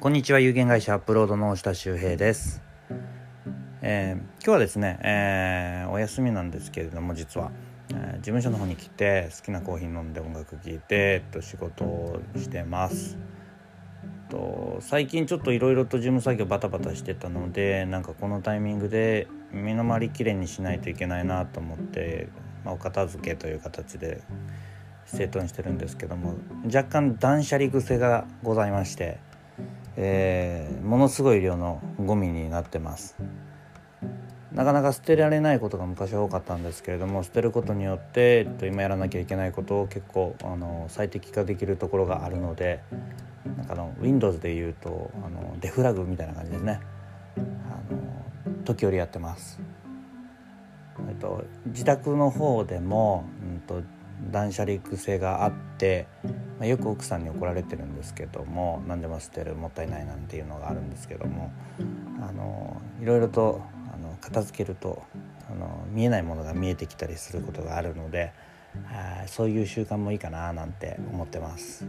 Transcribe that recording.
こんにちは。有限会社アップロードの下周平です、えー今日はですね、えーお休みなんですけれども実は、えー事務所の方に来て好きなコーヒー飲んで音楽聴いて、えっと、仕事をしてます。と最近ちょっといろいろと事務作業バタバタしてたのでなんかこのタイミングで身の回りきれいにしないといけないなと思って、まあ、お片付けという形で整頓してるんですけども若干断捨離癖がございまして、えーものすごい量のゴミになってます。なかなか捨てられないことが昔は多かったんですけれども捨てることによって、えっと、今やらなきゃいけないことを結構あの最適化できるところがあるのでなんかあの Windows でいうとあのデフラグみたいな感じですね。あの時折やってます。えっと、自宅の方でも、うん、と断捨離癖があって、まあ、よく奥さんに怒られてるんですけども何でも捨てるもったいないなんていうのがあるんですけどもあのいろいろとあの片付けるとあの見えないものが見えてきたりすることがあるのであそういう習慣もいいかななんて思ってます。